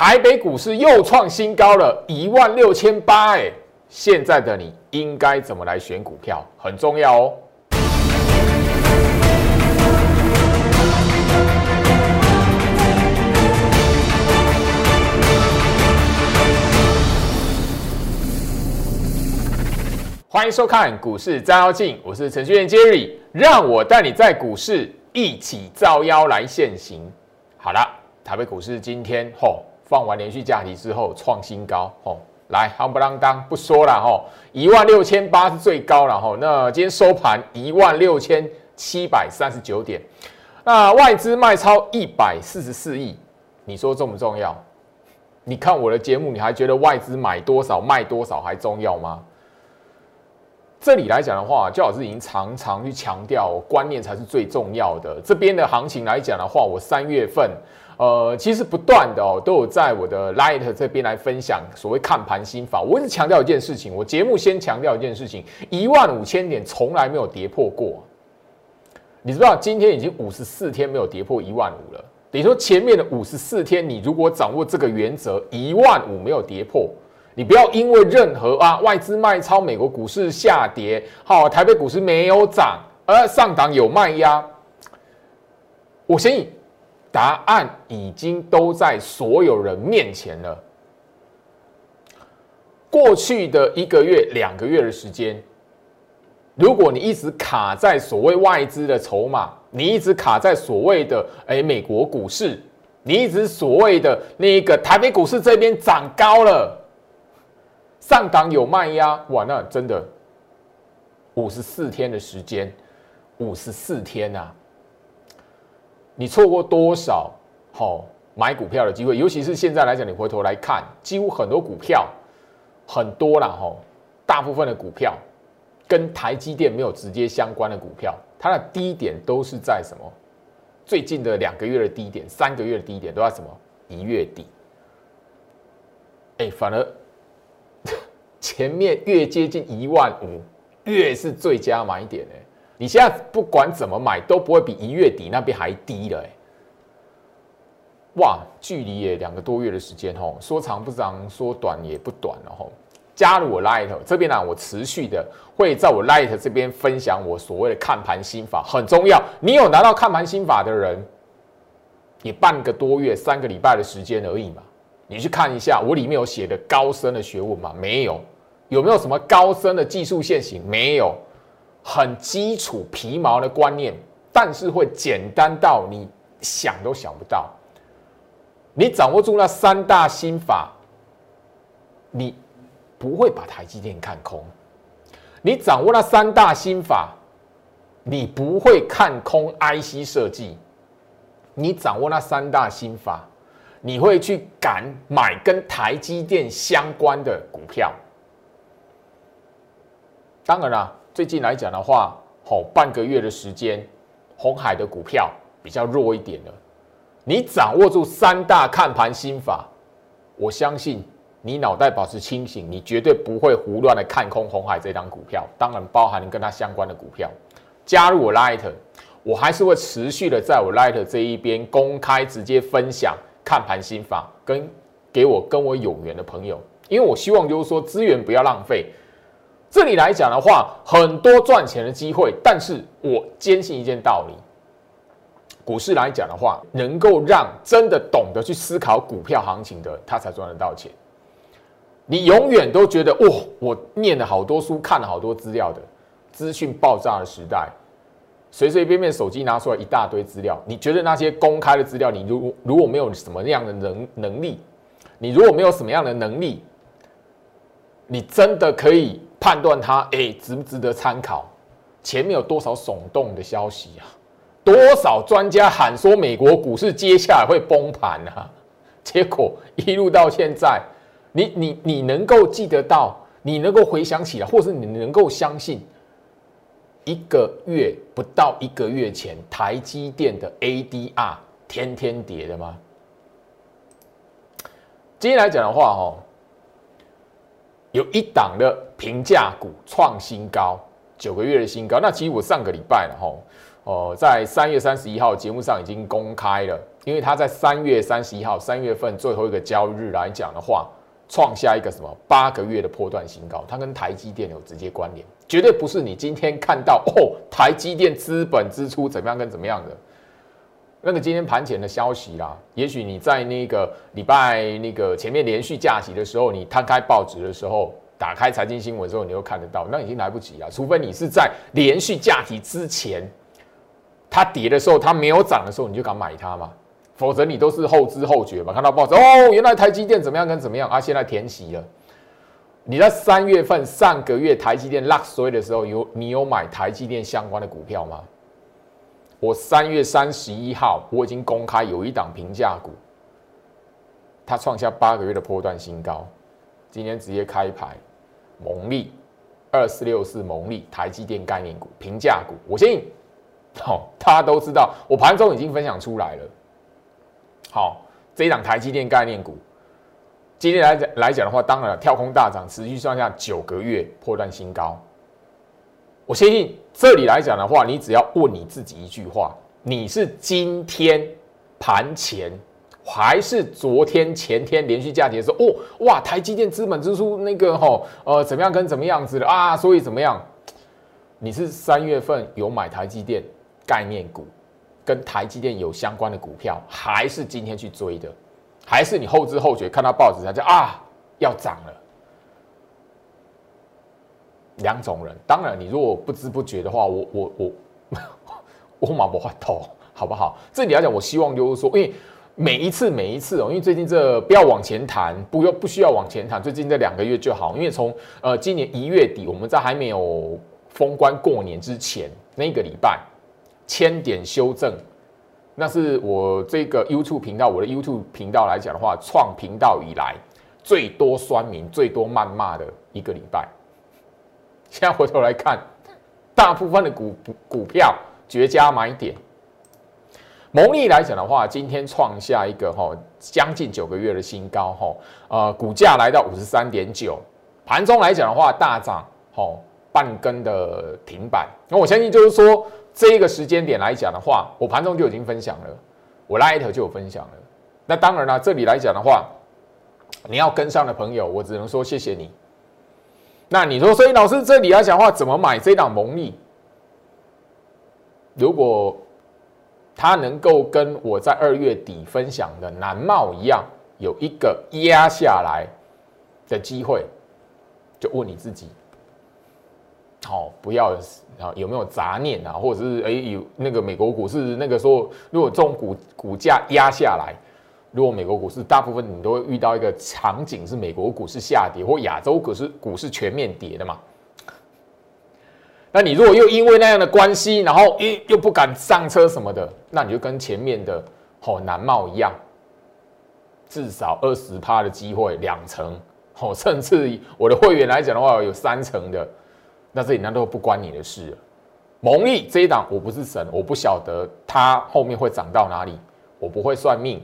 台北股市又创新高了，一万六千八哎！现在的你应该怎么来选股票？很重要哦。欢迎收看股市照妖镜，我是程序员 Jerry，让我带你在股市一起照妖来现行。好了，台北股市今天吼放完连续假期之后创新高哦，来夯不啷当不说了吼，一万六千八是最高了吼，那今天收盘一万六千七百三十九点，那外资卖超一百四十四亿，你说重不重要？你看我的节目，你还觉得外资买多少卖多少还重要吗？这里来讲的话，焦老师已经常常去强调，观念才是最重要的。这边的行情来讲的话，我三月份，呃，其实不断的哦，都有在我的 Light 这边来分享所谓看盘心法。我一直强调一件事情，我节目先强调一件事情：一万五千点从来没有跌破过。你知道今天已经五十四天没有跌破一万五了，等于说前面的五十四天，你如果掌握这个原则，一万五没有跌破。你不要因为任何啊外资卖超，美国股市下跌，好，台北股市没有涨，而上档有卖压。我相信答案已经都在所有人面前了。过去的一个月、两个月的时间，如果你一直卡在所谓外资的筹码，你一直卡在所谓的哎美国股市，你一直所谓的那个台北股市这边涨高了。上档有卖压，哇，那真的五十四天的时间，五十四天啊！你错过多少好买股票的机会？尤其是现在来讲，你回头来看，几乎很多股票很多了哈，大部分的股票跟台积电没有直接相关的股票，它的低点都是在什么？最近的两个月的低点，三个月的低点都在什么？一月底。哎，反而。前面越接近一万五，越是最佳买点哎！你现在不管怎么买，都不会比一月底那边还低了哎！哇，距离也两个多月的时间哦，说长不长，说短也不短了吼。加入我 Light 这边呢，我持续的会在我 Light 这边分享我所谓的看盘心法，很重要。你有拿到看盘心法的人，也半个多月、三个礼拜的时间而已嘛。你去看一下，我里面有写的高深的学问吗？没有，有没有什么高深的技术线型？没有，很基础皮毛的观念，但是会简单到你想都想不到。你掌握住那三大心法，你不会把台积电看空。你掌握那三大心法，你不会看空 IC 设计。你掌握那三大心法。你会去敢买跟台积电相关的股票？当然啦，最近来讲的话，吼半个月的时间，红海的股票比较弱一点了。你掌握住三大看盘心法，我相信你脑袋保持清醒，你绝对不会胡乱的看空红海这张股票。当然，包含跟它相关的股票。加入我 Light，我还是会持续的在我 Light 这一边公开直接分享。看盘心法跟给我跟我有缘的朋友，因为我希望就是说资源不要浪费。这里来讲的话，很多赚钱的机会，但是我坚信一件道理：股市来讲的话，能够让真的懂得去思考股票行情的，他才赚得到钱。你永远都觉得哇，我念了好多书，看了好多资料的资讯爆炸的时代。随随便便手机拿出来一大堆资料，你觉得那些公开的资料，你如如果没有什么样的能能力，你如果没有什么样的能力，你真的可以判断它哎值不值得参考？前面有多少耸动的消息啊？多少专家喊说美国股市接下来会崩盘啊？结果一路到现在，你你你能够记得到，你能够回想起来，或是你能够相信？一个月不到一个月前，台积电的 ADR 天天跌的吗？今天来讲的话，哦，有一档的平价股创新高，九个月的新高。那其实我上个礼拜了，哈，哦，在三月三十一号节目上已经公开了，因为他在三月三十一号三月份最后一个交易日来讲的话，创下一个什么八个月的破断新高，它跟台积电有直接关联，绝对不是你今天看到哦，台积电资本支出怎么样跟怎么样的，那个今天盘前的消息啦，也许你在那个礼拜那个前面连续假期的时候，你摊开报纸的时候。打开财经新闻之后，你又看得到，那已经来不及了。除非你是在连续假期之前，它跌的时候，它没有涨的时候，你就敢买它嘛？否则你都是后知后觉嘛。看到报纸哦，原来台积电怎么样跟怎么样啊？现在填息了。你在三月份上个月台积电落衰的时候，有你有买台积电相关的股票吗？我三月三十一号我已经公开有一档平价股，它创下八个月的波段新高，今天直接开牌。蒙利二四六四，蒙利台积电概念股、平价股，我相信，好，大家都知道，我盘中已经分享出来了。好，这一档台积电概念股，今天来讲来讲的话，当然跳空大涨，持续上下九个月破断新高。我相信这里来讲的话，你只要问你自己一句话：你是今天盘前？还是昨天前天连续假期的时候，哦哇，台积电资本支出那个吼，呃，怎么样跟怎么样子的啊？所以怎么样？你是三月份有买台积电概念股，跟台积电有相关的股票，还是今天去追的？还是你后知后觉看到报纸才叫啊要涨了？两种人，当然你如果不知不觉的话，我我我 我马不换头，好不好？这里来讲，我希望就是说，因为。每一次，每一次哦，因为最近这不要往前谈，不要不需要往前谈，最近这两个月就好。因为从呃今年一月底，我们在还没有封关过年之前那个礼拜，千点修正，那是我这个 YouTube 频道，我的 YouTube 频道来讲的话，创频道以来最多酸民、最多谩骂的一个礼拜。现在回头来看，大部分的股股票绝佳买点。蒙利来讲的话，今天创下一个哈将近九个月的新高哈，呃，股价来到五十三点九，盘中来讲的话大涨哈半根的停板。那我相信就是说这一个时间点来讲的话，我盘中就已经分享了，我拉一条就有分享了。那当然了，这里来讲的话，你要跟上的朋友，我只能说谢谢你。那你说，所以老师这里来讲的话，怎么买这档蒙利？如果它能够跟我在二月底分享的南茂一样，有一个压下来的机会，就问你自己，好，不要啊有没有杂念啊，或者是哎有那个美国股市那个说，如果这种股股价压下来，如果美国股市大部分你都会遇到一个场景是美国股市下跌，或亚洲股市股市全面跌的嘛。那你如果又因为那样的关系，然后又又不敢上车什么的，那你就跟前面的吼南茂一样，至少二十趴的机会，两成，哦，甚至我的会员来讲的话，有三成的，那这里那都不关你的事。蒙利这一档我不是神，我不晓得它后面会涨到哪里，我不会算命，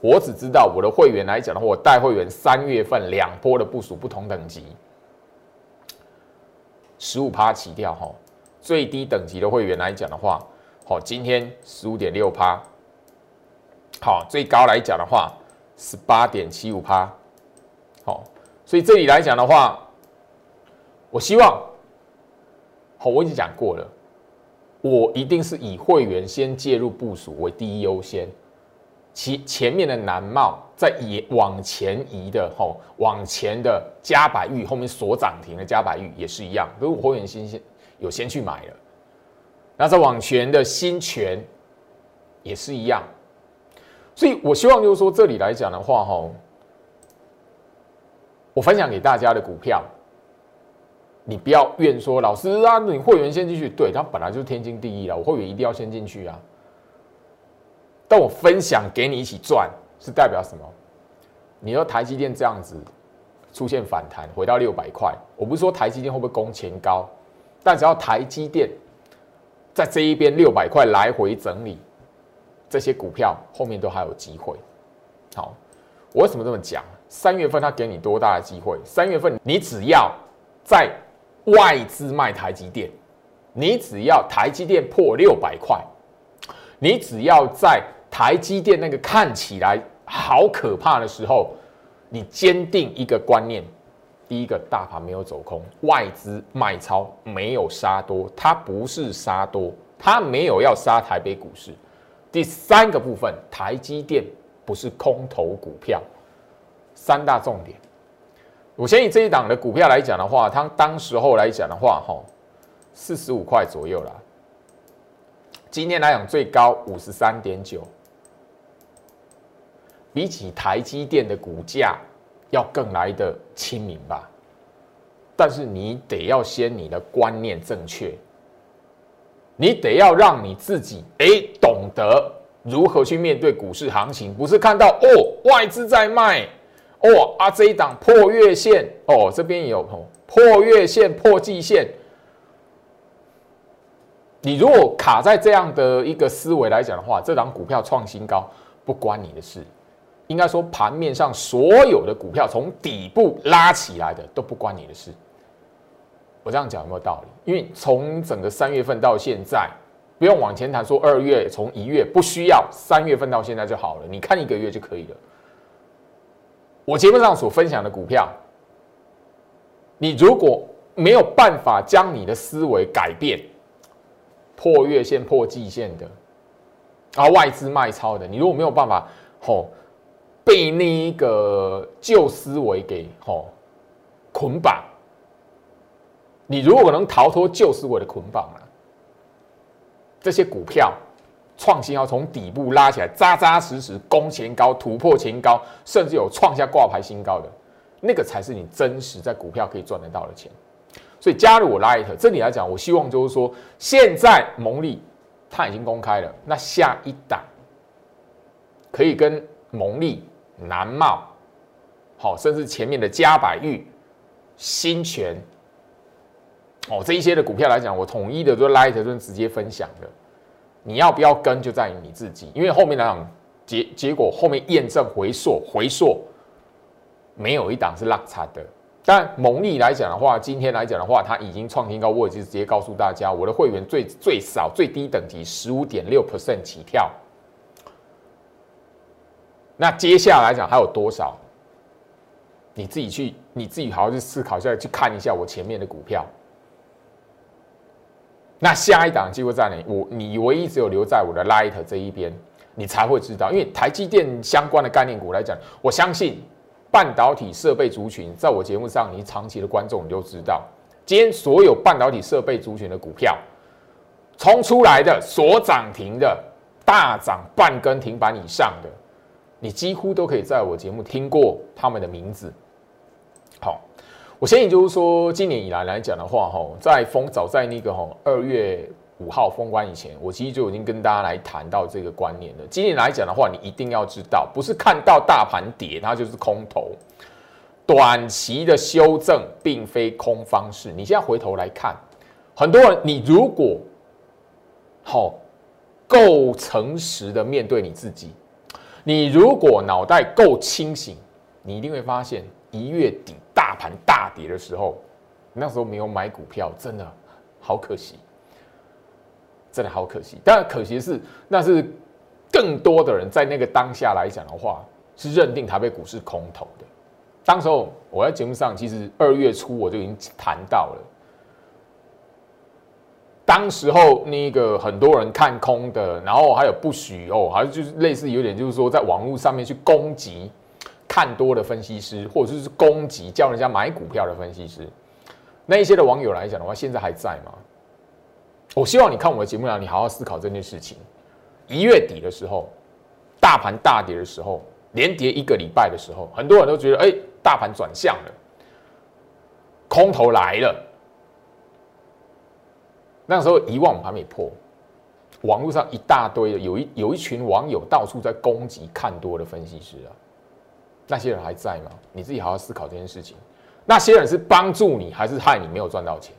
我只知道我的会员来讲的话，我带会员三月份两波的部署不同等级。十五趴起跳哈，最低等级的会员来讲的话，好，今天十五点六趴，好，最高来讲的话，十八点七五趴，好，所以这里来讲的话，我希望，好，我已经讲过了，我一定是以会员先介入部署为第一优先。其前面的南茂在移往前移的吼，往前的嘉百玉后面所涨停的嘉百玉也是一样，都是会员先先有先去买了。那在往前的新泉也是一样，所以我希望就是说这里来讲的话，哈，我分享给大家的股票，你不要怨说老师啊，你会员先进去，对他本来就天经地义了，我会员一定要先进去啊。但我分享给你一起赚，是代表什么？你说台积电这样子出现反弹，回到六百块，我不是说台积电会不会攻前高，但只要台积电在这一边六百块来回整理，这些股票后面都还有机会。好，我为什么这么讲？三月份它给你多大的机会？三月份你只要在外资卖台积电，你只要台积电破六百块，你只要在台积电那个看起来好可怕的时候，你坚定一个观念：第一个，大盘没有走空，外资卖超没有杀多，它不是杀多，它没有要杀台北股市。第三个部分，台积电不是空头股票，三大重点。我先以这一档的股票来讲的话，它当时候来讲的话，哈，四十五块左右啦。今天来讲最高五十三点九，比起台积电的股价要更来的亲民吧。但是你得要先你的观念正确。你得要让你自己哎懂得如何去面对股市行情，不是看到哦外资在卖哦啊这一档破月线哦这边也有破月线破季线，你如果卡在这样的一个思维来讲的话，这档股票创新高不关你的事，应该说盘面上所有的股票从底部拉起来的都不关你的事。我这样讲有没有道理？因为从整个三月份到现在，不用往前谈，说二月从一月不需要，三月份到现在就好了。你看一个月就可以了。我节目上所分享的股票，你如果没有办法将你的思维改变，破月线、破季线的，啊，外资卖超的，你如果没有办法吼被那一个旧思维给吼捆绑。你如果能逃脱旧思维的捆绑了，这些股票创新要从底部拉起来，扎扎实实攻前高、突破前高，甚至有创下挂牌新高的，那个才是你真实在股票可以赚得到的钱。所以加入我 Light，这里来讲，我希望就是说，现在蒙利它已经公开了，那下一档可以跟蒙利、南茂，好，甚至前面的嘉百玉、新泉。哦，这一些的股票来讲，我统一的都拉一条就直接分享的。你要不要跟，就在于你自己。因为后面来讲结结果后面验证回溯回溯，没有一档是落差的。但蒙利来讲的话，今天来讲的话，它已经创新高，我已经直接告诉大家，我的会员最最少最低等级十五点六 percent 起跳。那接下来讲还有多少？你自己去，你自己好好去思考一下，去看一下我前面的股票。那下一档机会在哪？我你唯一只有留在我的 Light 这一边，你才会知道。因为台积电相关的概念股来讲，我相信半导体设备族群，在我节目上，你长期的观众你都知道，今天所有半导体设备族群的股票冲出来的，所涨停的，大涨半根停板以上的，你几乎都可以在我节目听过他们的名字。好。我先也就是说，今年以来来讲的话，哈，在封早在那个哈二月五号封关以前，我其实就已经跟大家来谈到这个观念了。今年来讲的话，你一定要知道，不是看到大盘跌它就是空头，短期的修正并非空方式。你现在回头来看，很多人，你如果好够诚实的面对你自己，你如果脑袋够清醒，你一定会发现一月底。大盘大跌的时候，那时候没有买股票，真的好可惜，真的好可惜。但可惜的是，那是更多的人在那个当下来讲的话，是认定台北股市空头的。当时候我在节目上，其实二月初我就已经谈到了，当时候那个很多人看空的，然后还有不许哦，好像就是类似有点就是说在网络上面去攻击。看多的分析师，或者是攻击叫人家买股票的分析师，那一些的网友来讲的话，现在还在吗？我希望你看我的节目啊，你好好思考这件事情。一月底的时候，大盘大跌的时候，连跌一个礼拜的时候，很多人都觉得，哎，大盘转向了，空头来了。那时候一万还没破，网络上一大堆的，有一有一群网友到处在攻击看多的分析师啊。那些人还在吗？你自己好好思考这件事情。那些人是帮助你，还是害你没有赚到钱？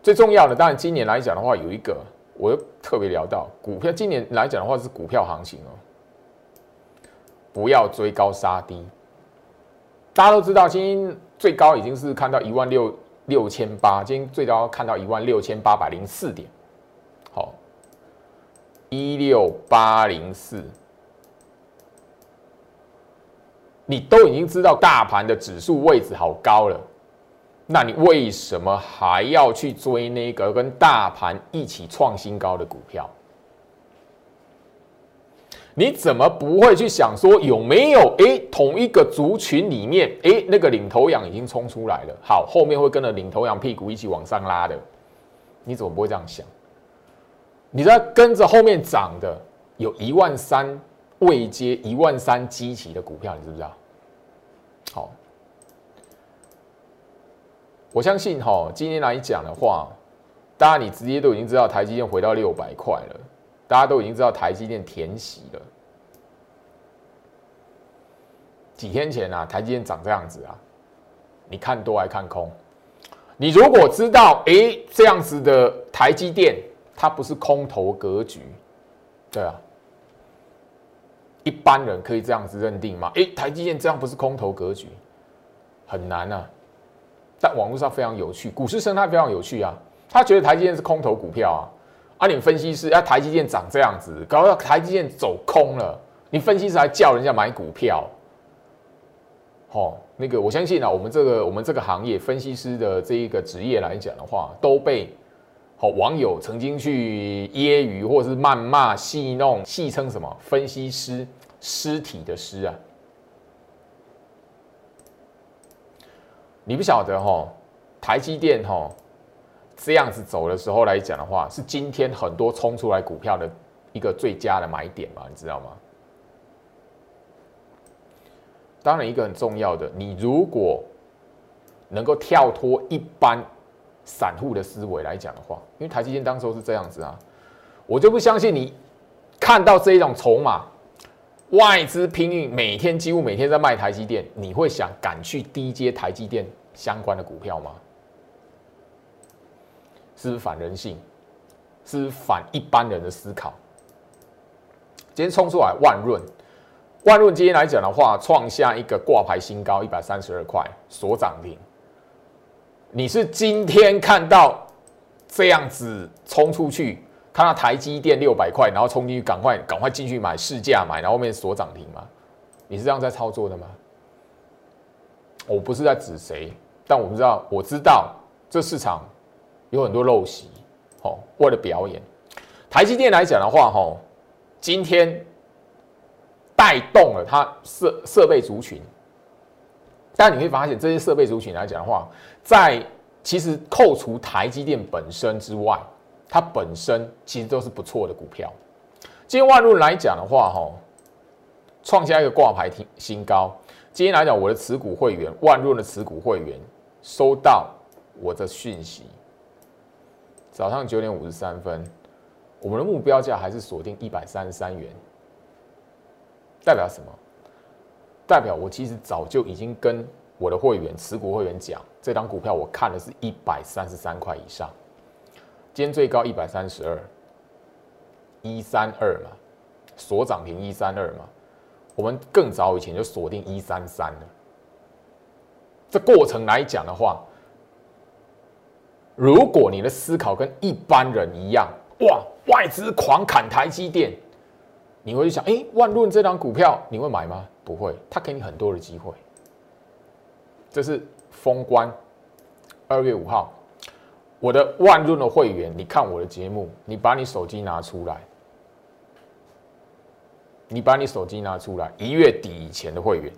最重要的，当然今年来讲的话，有一个我特别聊到股票。今年来讲的话是股票行情哦，不要追高杀低。大家都知道，今天最高已经是看到一万六六千八，今天最高看到一万六千八百零四点，好，一六八零四，你都已经知道大盘的指数位置好高了，那你为什么还要去追那个跟大盘一起创新高的股票？你怎么不会去想说有没有诶同一个族群里面诶那个领头羊已经冲出来了，好，后面会跟着领头羊屁股一起往上拉的？你怎么不会这样想？你在跟着后面涨的有一万三未接一万三基期的股票，你知不知道？好，我相信哈，今天来讲的话，大家你直接都已经知道台积电回到六百块了。大家都已经知道台积电填息了。几天前啊，台积电长这样子啊，你看多还看空？你如果知道，哎，这样子的台积电，它不是空头格局，对啊，一般人可以这样子认定吗？哎，台积电这样不是空头格局，很难啊。但网络上非常有趣，股市生态非常有趣啊，他觉得台积电是空头股票啊。啊，你分析师，啊，台积电涨这样子，搞到台积电走空了，你分析师还叫人家买股票，哦，那个我相信啊，我们这个我们这个行业分析师的这一个职业来讲的话，都被好网友曾经去揶揄或者是谩骂、戏弄、戏称什么分析师尸体的尸啊，你不晓得哈，台积电哈。这样子走的时候来讲的话，是今天很多冲出来股票的一个最佳的买点嘛？你知道吗？当然，一个很重要的，你如果能够跳脱一般散户的思维来讲的话，因为台积电当时是这样子啊，我就不相信你看到这一种筹码，外资拼命每天几乎每天在卖台积电，你会想敢去低接台积电相关的股票吗？是反人性？是反一般人的思考？今天冲出来万润，万润今天来讲的话，创下一个挂牌新高，一百三十二块，锁涨停。你是今天看到这样子冲出去，看到台积电六百块，然后冲进去，赶快赶快进去买市价买，然后后面锁涨停吗？你是这样在操作的吗？我不是在指谁，但我不知道，我知道这市场。有很多陋习，哦，为了表演。台积电来讲的话，哈，今天带动了它设设备族群，但你会发现这些设备族群来讲的话，在其实扣除台积电本身之外，它本身其实都是不错的股票。今天万润来讲的话，哈，创下一个挂牌新新高。今天来讲，我的持股会员万润的持股会员收到我的讯息。早上九点五十三分，我们的目标价还是锁定一百三十三元，代表什么？代表我其实早就已经跟我的会员、持股会员讲，这张股票我看的是一百三十三块以上，今天最高一百三十二，一三二嘛，锁涨停一三二嘛，我们更早以前就锁定一三三了。这过程来讲的话。如果你的思考跟一般人一样，哇，外资狂砍台积电，你会想，哎，万润这张股票你会买吗？不会，他给你很多的机会。这是封关，二月五号，我的万润的会员，你看我的节目，你把你手机拿出来，你把你手机拿出来，一月底以前的会员，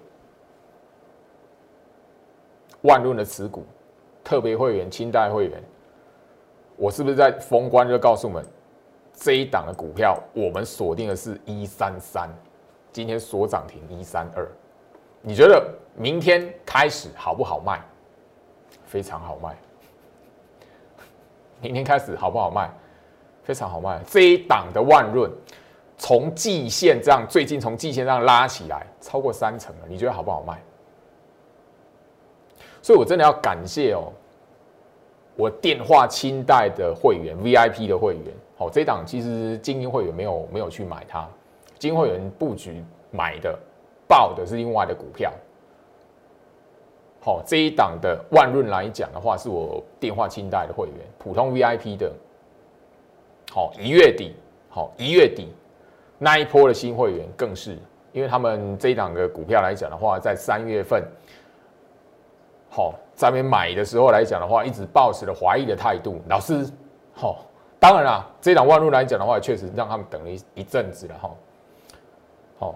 万润的持股。特别会员、清代会员，我是不是在封关就告诉我们，这一档的股票我们锁定的是一三三，今天锁涨停一三二，你觉得明天开始好不好卖？非常好卖。明天开始好不好卖？非常好卖。这一档的万润，从季线这样，最近从季线上拉起来超过三成了，你觉得好不好卖？所以我真的要感谢哦。我电话清代的会员，VIP 的会员，好，这档其实精英会员没有没有去买它，精英会员布局买的，报的是另外的股票，好，这一档的万润来讲的话，是我电话清代的会员，普通 VIP 的。好，一月底，好一月底那一波的新会员更是，因为他们这一档的股票来讲的话，在三月份，好在那边买的时候来讲的话，一直保持了怀疑的态度。老师，好，当然啦，这两万润来讲的话，确实让他们等了一一阵子了哈。好，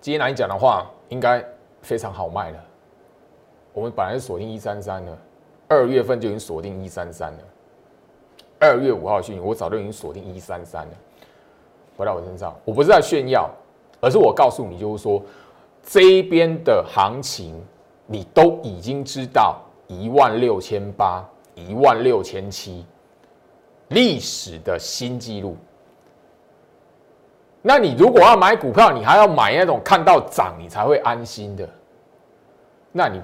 今天来讲的话，应该非常好卖了。我们本来是锁定一三三的，二月份就已经锁定一三三了。二月五号讯，我早就已经锁定一三三了。回到我身上，我不是在炫耀，而是我告诉你，就是说这边的行情，你都已经知道一万六千八、一万六千七，历史的新纪录。那你如果要买股票，你还要买那种看到涨你才会安心的，那你。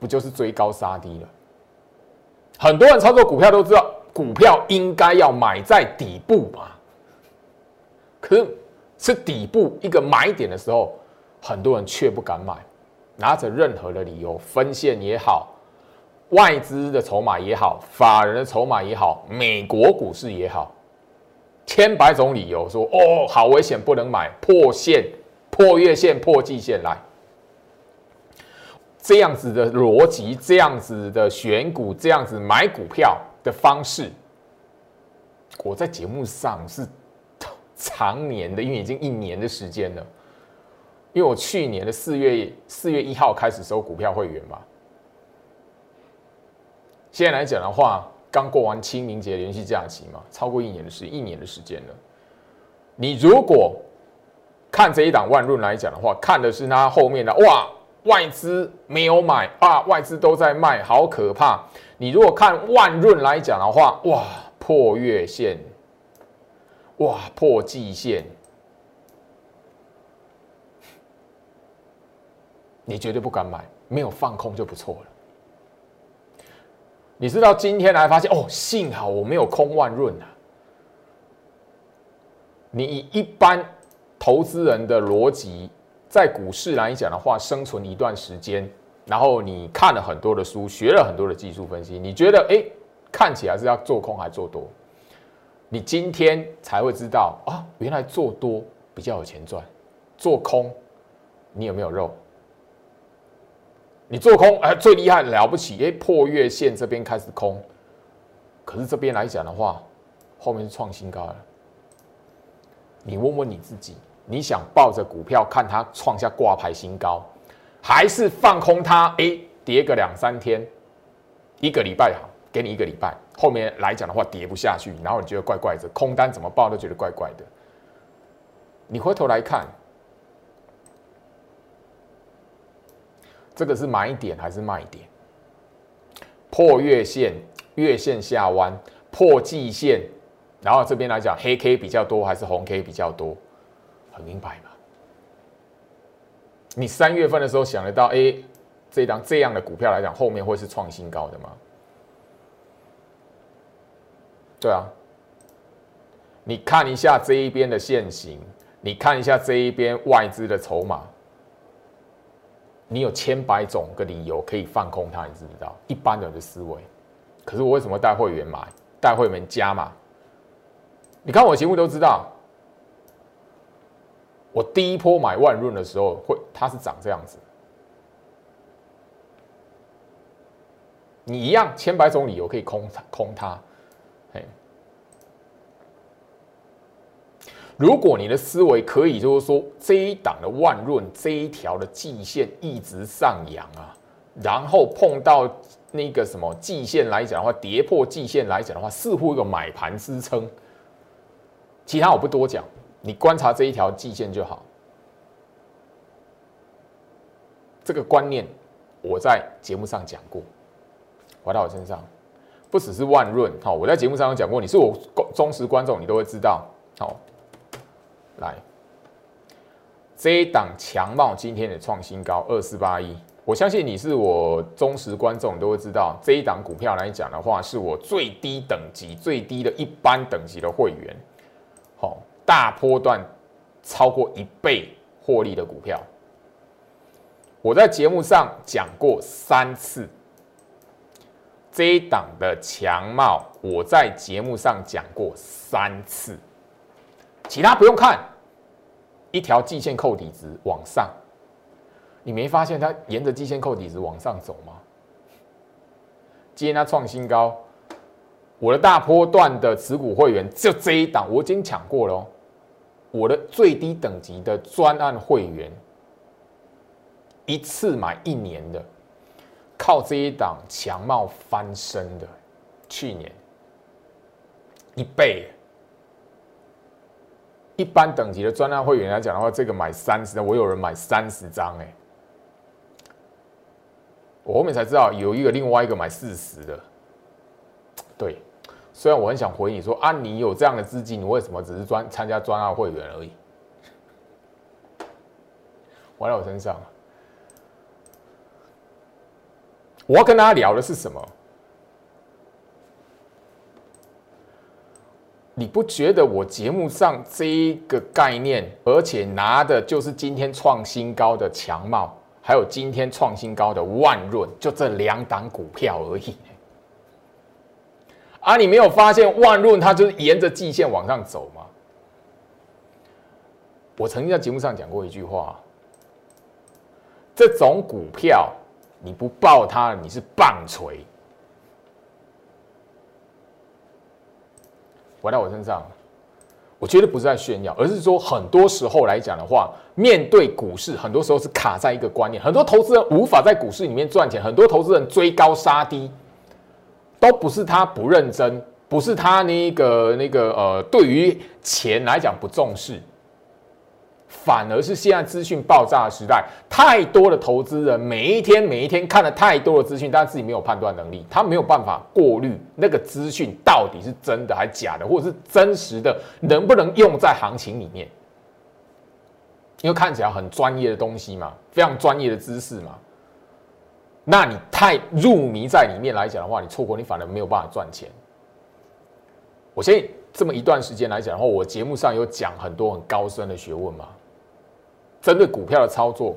不就是追高杀低了？很多人操作股票都知道，股票应该要买在底部嘛。可是是底部一个买点的时候，很多人却不敢买，拿着任何的理由，分线也好，外资的筹码也好，法人的筹码也好，美国股市也好，千百种理由说：“哦，好危险，不能买，破线、破月线、破季线来。”这样子的逻辑，这样子的选股，这样子买股票的方式，我在节目上是常年的，因为已经一年的时间了。因为我去年的四月四月一号开始收股票会员嘛，现在来讲的话，刚过完清明节连续假期嘛，超过一年的时一年的时间了。你如果看这一档万润来讲的话，看的是它后面的哇。外资没有买啊，外资都在卖，好可怕！你如果看万润来讲的话，哇，破月线，哇，破季线，你绝对不敢买，没有放空就不错了。你知道今天来发现哦，幸好我没有空万润啊。你以一般投资人的逻辑。在股市来讲的话，生存一段时间，然后你看了很多的书，学了很多的技术分析，你觉得哎，看起来是要做空还做多？你今天才会知道啊，原来做多比较有钱赚，做空你有没有肉？你做空哎，最厉害了不起哎，破月线这边开始空，可是这边来讲的话，后面是创新高了。你问问你自己。你想抱着股票看它创下挂牌新高，还是放空它？哎，跌个两三天，一个礼拜好，给你一个礼拜，后面来讲的话跌不下去，然后你觉得怪怪的，空单怎么报都觉得怪怪的。你回头来看，这个是买点还是卖点？破月线，月线下弯，破季线，然后这边来讲黑 K 比较多还是红 K 比较多？很明白嘛？你三月份的时候想得到，哎，这张这样的股票来讲，后面会是创新高的吗？对啊，你看一下这一边的线型，你看一下这一边外资的筹码，你有千百种个理由可以放空它，你知不知道？一般人的思维，可是我为什么带会员买，带会员加嘛？你看我节目都知道。我第一波买万润的时候，会它是长这样子。你一样千百种理由可以空空它，嘿。如果你的思维可以，就是说这一档的万润这一条的季线一直上扬啊，然后碰到那个什么季线来讲的话，跌破季线来讲的话，似乎一个买盘支撑。其他我不多讲。你观察这一条季线就好。这个观念我在节目上讲过，回到我身上，不只是万润。好，我在节目上有讲过，你是我忠实观众，你都会知道。好，来，这一档强茂今天的创新高二四八一，我相信你是我忠实观众，都会知道这一档股票来讲的话，是我最低等级、最低的一般等级的会员。好。大波段超过一倍获利的股票，我在节目上讲过三次，这一档的强茂，我在节目上讲过三次，其他不用看，一条季线扣底值往上，你没发现它沿着季线扣底值往上走吗？今天它创新高，我的大波段的持股会员就这一档，我已经抢过了。哦我的最低等级的专案会员，一次买一年的，靠这一档强貌翻身的，去年一倍。一般等级的专案会员来讲的话，这个买三十张，我有人买三十张哎。我后面才知道有一个另外一个买四十的，对，虽然我很想回你说啊，你有这样的资金，你为什么只是专参加专案会员而已？玩在我身上。我要跟大家聊的是什么？你不觉得我节目上这一个概念，而且拿的就是今天创新高的强茂？还有今天创新高的万润，就这两档股票而已。啊，你没有发现万润它就是沿着季线往上走吗？我曾经在节目上讲过一句话：这种股票你不爆它，你是棒槌。回到我身上。我觉得不是在炫耀，而是说很多时候来讲的话，面对股市，很多时候是卡在一个观念，很多投资人无法在股市里面赚钱，很多投资人追高杀低，都不是他不认真，不是他那个那个呃，对于钱来讲不重视。反而是现在资讯爆炸的时代，太多的投资人每一天每一天看了太多的资讯，但自己没有判断能力，他没有办法过滤那个资讯到底是真的还是假的，或者是真实的能不能用在行情里面？因为看起来很专业的东西嘛，非常专业的知识嘛，那你太入迷在里面来讲的话，你错过你反而没有办法赚钱。我相信这么一段时间来讲的话，我节目上有讲很多很高深的学问嘛。针对股票的操作，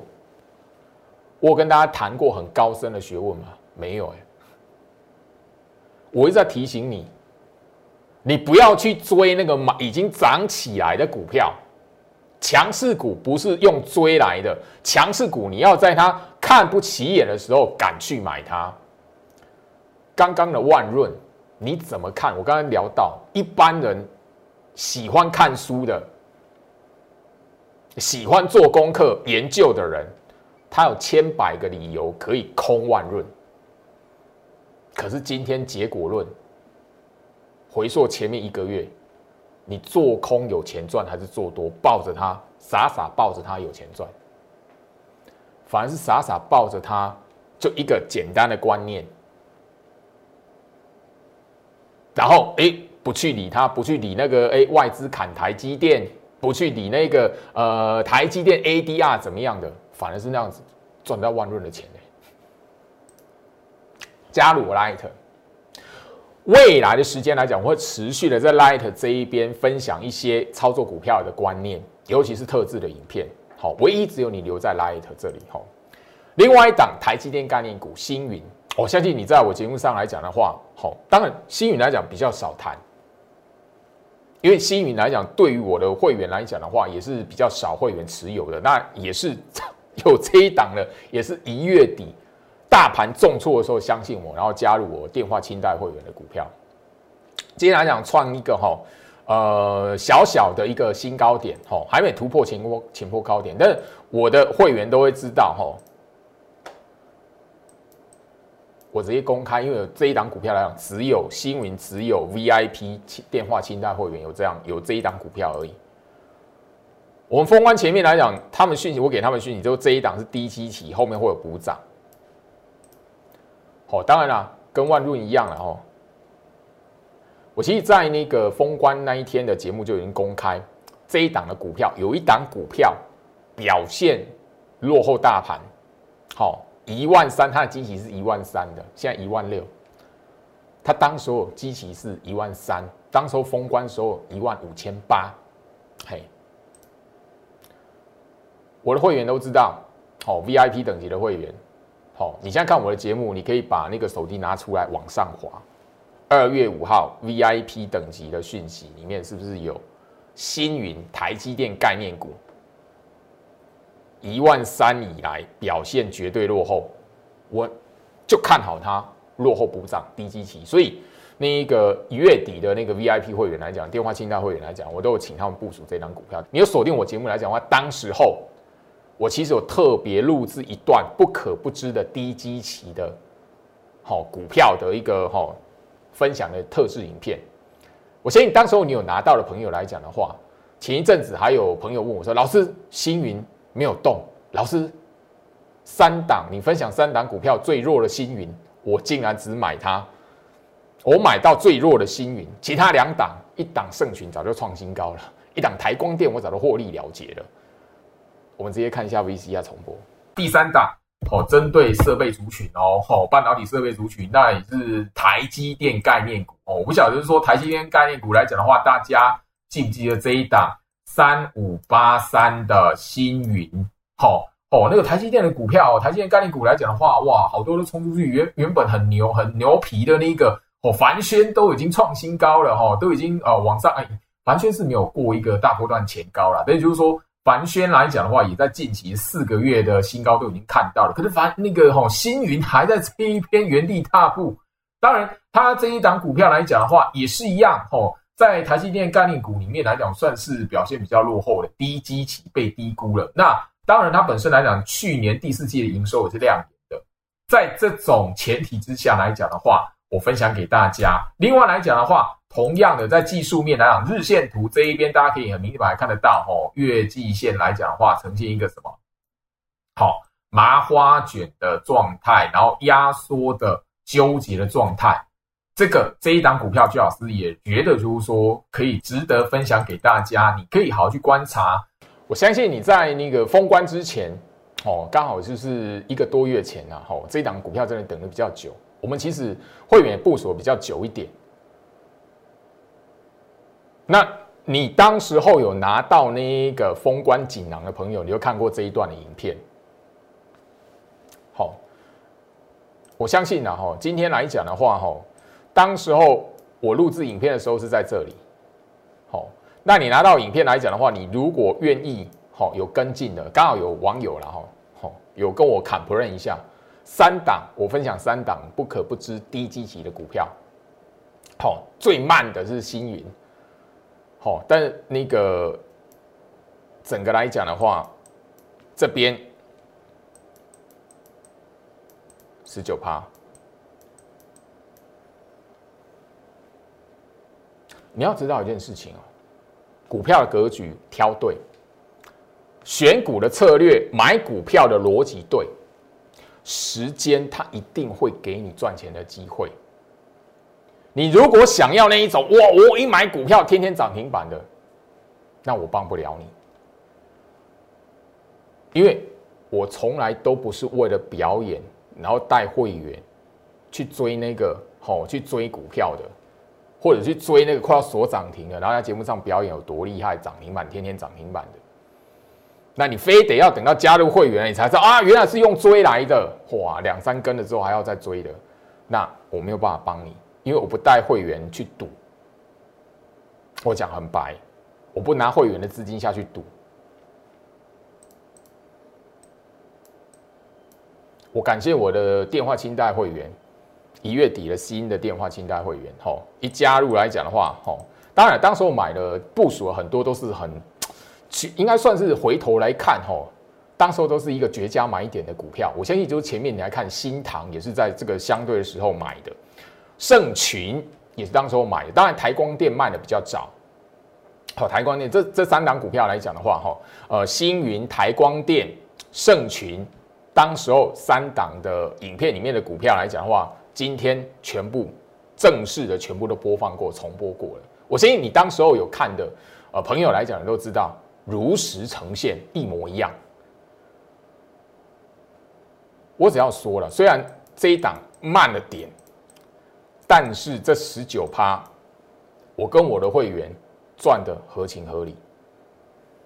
我跟大家谈过很高深的学问吗？没有哎。我一直在提醒你，你不要去追那个买已经涨起来的股票，强势股不是用追来的，强势股你要在它看不起眼的时候敢去买它。刚刚的万润你怎么看？我刚才聊到一般人喜欢看书的。喜欢做功课研究的人，他有千百个理由可以空万润。可是今天结果论，回溯前面一个月，你做空有钱赚还是做多抱着它傻傻抱着它有钱赚？反而是傻傻抱着它，就一个简单的观念，然后哎不去理它，不去理那个哎外资砍台积电。不去理那个呃台积电 ADR 怎么样的，反而是那样子赚到万润的钱呢。加入 Light，未来的时间来讲，我会持续的在 Light 这一边分享一些操作股票的观念，尤其是特制的影片。好，唯一只有你留在 Light 这里。好，另外一档台积电概念股星云，我相信你在我节目上来讲的话，好，当然星云来讲比较少谈。因为新云来讲，对于我的会员来讲的话，也是比较少会员持有的。那也是 有这一档的，也是一月底大盘重挫的时候，相信我，然后加入我电话清代会员的股票。今天来讲创一个哈，呃小小的一个新高点哈，还没突破前波前波高点，但是我的会员都会知道哈。我直接公开，因为这一档股票来讲，只有新闻，只有 VIP 电话清单会员有这样有这一档股票而已。我们封关前面来讲，他们讯息我给他们讯息，就这一档是低基期，后面会有补涨。好，当然啦，跟万润一样了哦。我其实，在那个封关那一天的节目就已经公开，这一档的股票有一档股票表现落后大盘，好。一万三，它的基期是一万三的，现在一万六。它当时候基期是一万三，当时候封关时候一万五千八。嘿，我的会员都知道，好 VIP 等级的会员，好，你现在看我的节目，你可以把那个手机拿出来往上滑。二月五号 VIP 等级的讯息里面是不是有星云台积电概念股？一万三以来表现绝对落后，我就看好它落后补涨低基期，所以那一个一月底的那个 VIP 会员来讲，电话清单会员来讲，我都有请他们部署这张股票。你有锁定我节目来讲的话，当时候我其实有特别录制一段不可不知的低基期的，好股票的一个好分享的特制影片。我相信当时候你有拿到的朋友来讲的话，前一阵子还有朋友问我说：“老师，星云。”没有动，老师，三档你分享三档股票最弱的星云，我竟然只买它，我买到最弱的星云，其他两档一档盛群早就创新高了，一档台光电我早就获利了结了。我们直接看一下 VCR 重播，第三档哦，针对设备族群哦，哦半导体设备族群，那也是台积电概念股哦，我不晓得是说台积电概念股来讲的话，大家记不记得这一档？三五八三的星云，好哦，那个台积电的股票，台积电概念股来讲的话，哇，好多都冲出去，原原本很牛很牛皮的那个哦，凡轩都已经创新高了哈，都已经呃往上，哎，凡轩是没有过一个大波段前高了，但就是说凡轩来讲的话，也在近期四个月的新高都已经看到了，可是凡那个哈星云还在这一边原地踏步，当然它这一档股票来讲的话，也是一样哦。在台积电概念股里面来讲，算是表现比较落后的，低基期被低估了。那当然，它本身来讲，去年第四季的营收也是亮眼的。在这种前提之下来讲的话，我分享给大家。另外来讲的话，同样的在技术面来讲，日线图这一边大家可以很明白看得到，哦，月季线来讲的话，呈现一个什么？好，麻花卷的状态，然后压缩的纠结的状态。这个这一档股票，朱老师也觉得就是说可以值得分享给大家，你可以好好去观察。我相信你在那个封关之前，哦，刚好就是一个多月前呐，吼，这一档股票真的等的比较久。我们其实会员部署比较久一点。那你当时候有拿到那个封关锦囊的朋友，你有看过这一段的影片？好，我相信呢，哈，今天来讲的话，哈。当时候我录制影片的时候是在这里，好，那你拿到影片来讲的话，你如果愿意，好有跟进的，刚好有网友了哈，好有跟我砍 plan 一下，三档我分享三档不可不知低基期的股票，好最慢的是星云，好，但那个整个来讲的话，这边十九趴。你要知道一件事情哦，股票的格局挑对，选股的策略，买股票的逻辑对，时间它一定会给你赚钱的机会。你如果想要那一种哇，我一买股票天天涨停板的，那我帮不了你，因为我从来都不是为了表演，然后带会员去追那个好去追股票的。或者去追那个快要锁涨停的，然后在节目上表演有多厉害，涨停板天天涨停板的，那你非得要等到加入会员你才知道啊，原来是用追来的，哇，两三根了之后还要再追的，那我没有办法帮你，因为我不带会员去赌。我讲很白，我不拿会员的资金下去赌。我感谢我的电话清代会员。一月底的新的电话清单会员，吼，一加入来讲的话，吼，当然当时我买的部署很多都是很，应该算是回头来看，吼，当时候都是一个绝佳买点的股票。我相信就是前面你来看新塘也是在这个相对的时候买的，盛群也是当时候买的。当然台光电卖的比较早，好，台光电这这三档股票来讲的话，哈，呃，星云、台光电、盛群，当时候三档的影片里面的股票来讲的话。今天全部正式的全部都播放过、重播过了。我相信你当时候有看的，呃，朋友来讲你都知道，如实呈现，一模一样。我只要说了，虽然这一档慢了点，但是这十九趴，我跟我的会员赚的合情合理，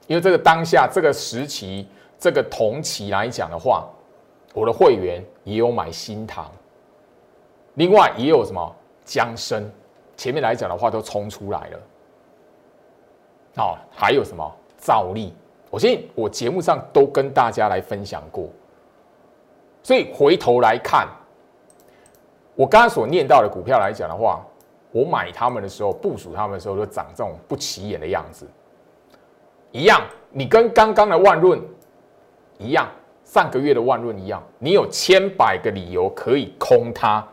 因为这个当下这个时期，这个同期来讲的话，我的会员也有买新塘，另外也有什么江生，前面来讲的话都冲出来了。好，还有什么兆利？我相信我节目上都跟大家来分享过。所以回头来看，我刚刚所念到的股票来讲的话，我买他们的时候，部署他们的时候，都长这种不起眼的样子，一样。你跟刚刚的万润一样，上个月的万润一样，你有千百个理由可以空它，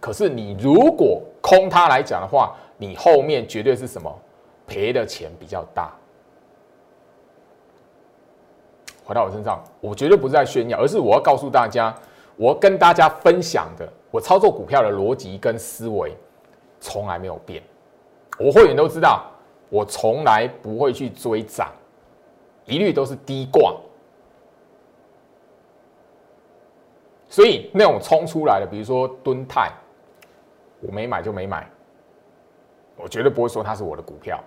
可是你如果空它来讲的话，你后面绝对是什么赔的钱比较大。回到我身上，我绝对不是在炫耀，而是我要告诉大家，我跟大家分享的，我操作股票的逻辑跟思维从来没有变。我会员都知道，我从来不会去追涨，一律都是低挂。所以那种冲出来的，比如说敦泰，我没买就没买，我绝对不会说它是我的股票。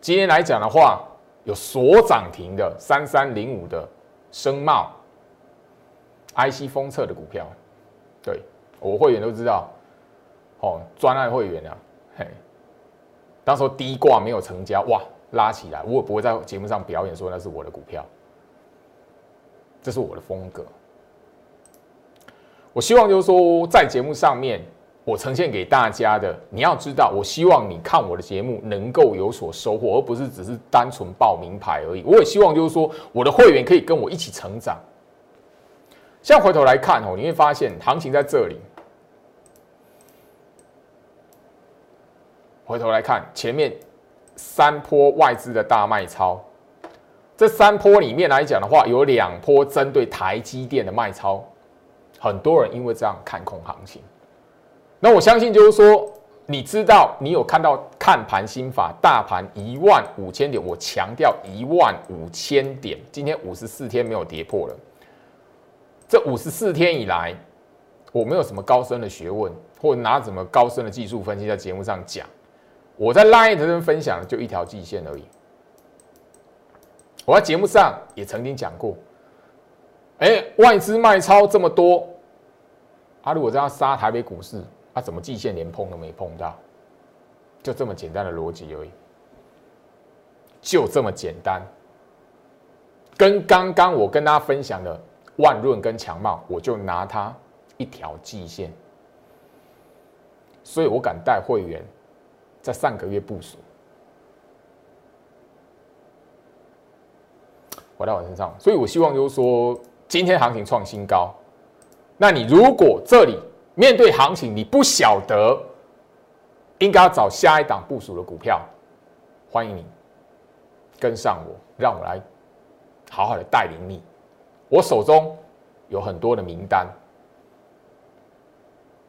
今天来讲的话。有所涨停的三三零五的声茂，IC 封测的股票，对我会员都知道，哦，专案会员啊，嘿，当时候低挂没有成交，哇，拉起来，我也不会在节目上表演说那是我的股票，这是我的风格。我希望就是说在节目上面。我呈现给大家的，你要知道，我希望你看我的节目能够有所收获，而不是只是单纯报名牌而已。我也希望就是说，我的会员可以跟我一起成长。现在回头来看哦，你会发现行情在这里。回头来看前面三波外资的大卖超，这三波里面来讲的话，有两波针对台积电的卖超，很多人因为这样看空行情。那我相信就是说，你知道你有看到看盘心法，大盘一万五千点，我强调一万五千点，今天五十四天没有跌破了。这五十四天以来，我没有什么高深的学问，或拿什么高深的技术分析在节目上讲。我在 Line 这边分享就一条季线而已。我在节目上也曾经讲过，哎，外资卖超这么多，啊，如果这样杀台北股市。他怎么季线连碰都没碰到？就这么简单的逻辑而已，就这么简单。跟刚刚我跟大家分享的万润跟强茂，我就拿它一条季线，所以我敢带会员在上个月部署，回到我身上。所以我希望就是说，今天行情创新高，那你如果这里。面对行情，你不晓得应该要找下一档部署的股票，欢迎你跟上我，让我来好好的带领你。我手中有很多的名单，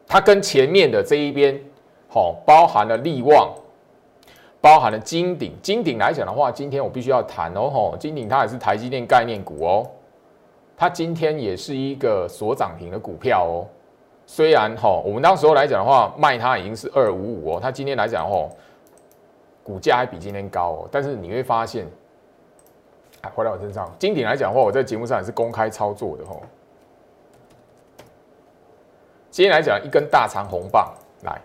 它跟前面的这一边，好，包含了利旺，包含了金鼎。金鼎来讲的话，今天我必须要谈哦，吼，金鼎它也是台积电概念股哦，它今天也是一个所涨停的股票哦。虽然哈，我们当时候来讲的话，卖它已经是二五五哦，它今天来讲哈，股价还比今天高哦。但是你会发现，哎，回到我身上，经典来讲的话，我在节目上也是公开操作的哈。今天来讲，一根大长红棒来，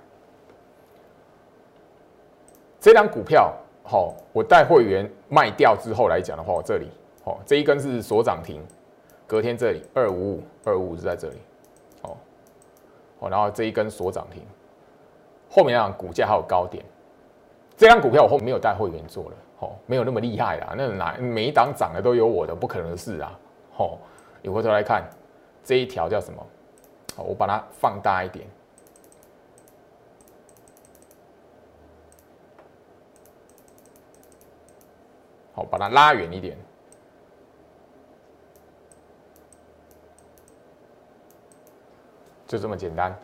这张股票好，我带会员卖掉之后来讲的话，我这里好，这一根是所涨停，隔天这里二五五二五五是在这里。哦。哦，然后这一根锁涨停，后面那股价还有高点，这张股票我后面没有带会员做了，哦，没有那么厉害啦，那哪每一档涨的都有我的，不可能的事啊，哦，你回头来看这一条叫什么？好，我把它放大一点，好，把它拉远一点。就这么简单，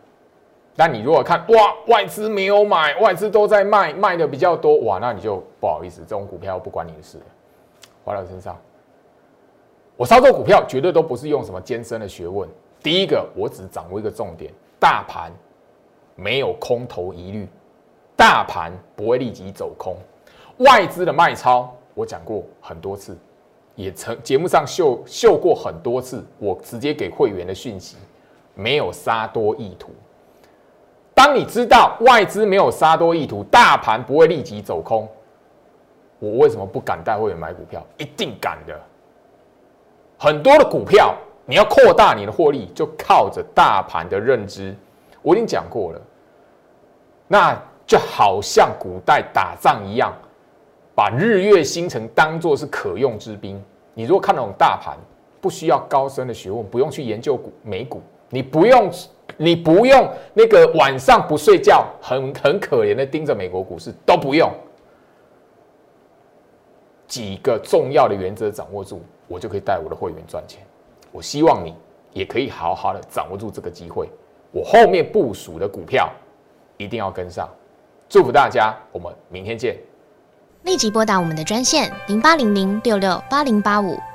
但你如果看哇，外资没有买，外资都在卖，卖的比较多哇，那你就不好意思，这种股票不关你的事了，花到身上。我操作股票绝对都不是用什么艰深的学问。第一个，我只掌握一个重点，大盘没有空头疑虑，大盘不会立即走空，外资的卖超我讲过很多次，也曾节目上秀秀过很多次，我直接给会员的讯息，没有杀多意图。当你知道外资没有杀多意图，大盘不会立即走空，我为什么不敢带会员买股票？一定敢的。很多的股票，你要扩大你的获利，就靠着大盘的认知。我已经讲过了，那就好像古代打仗一样，把日月星辰当做是可用之兵。你如果看那种大盘，不需要高深的学问，不用去研究股美股，你不用。你不用那个晚上不睡觉，很很可怜的盯着美国股市都不用，几个重要的原则掌握住，我就可以带我的会员赚钱。我希望你也可以好好的掌握住这个机会。我后面部署的股票一定要跟上。祝福大家，我们明天见。立即拨打我们的专线零八零零六六八零八五。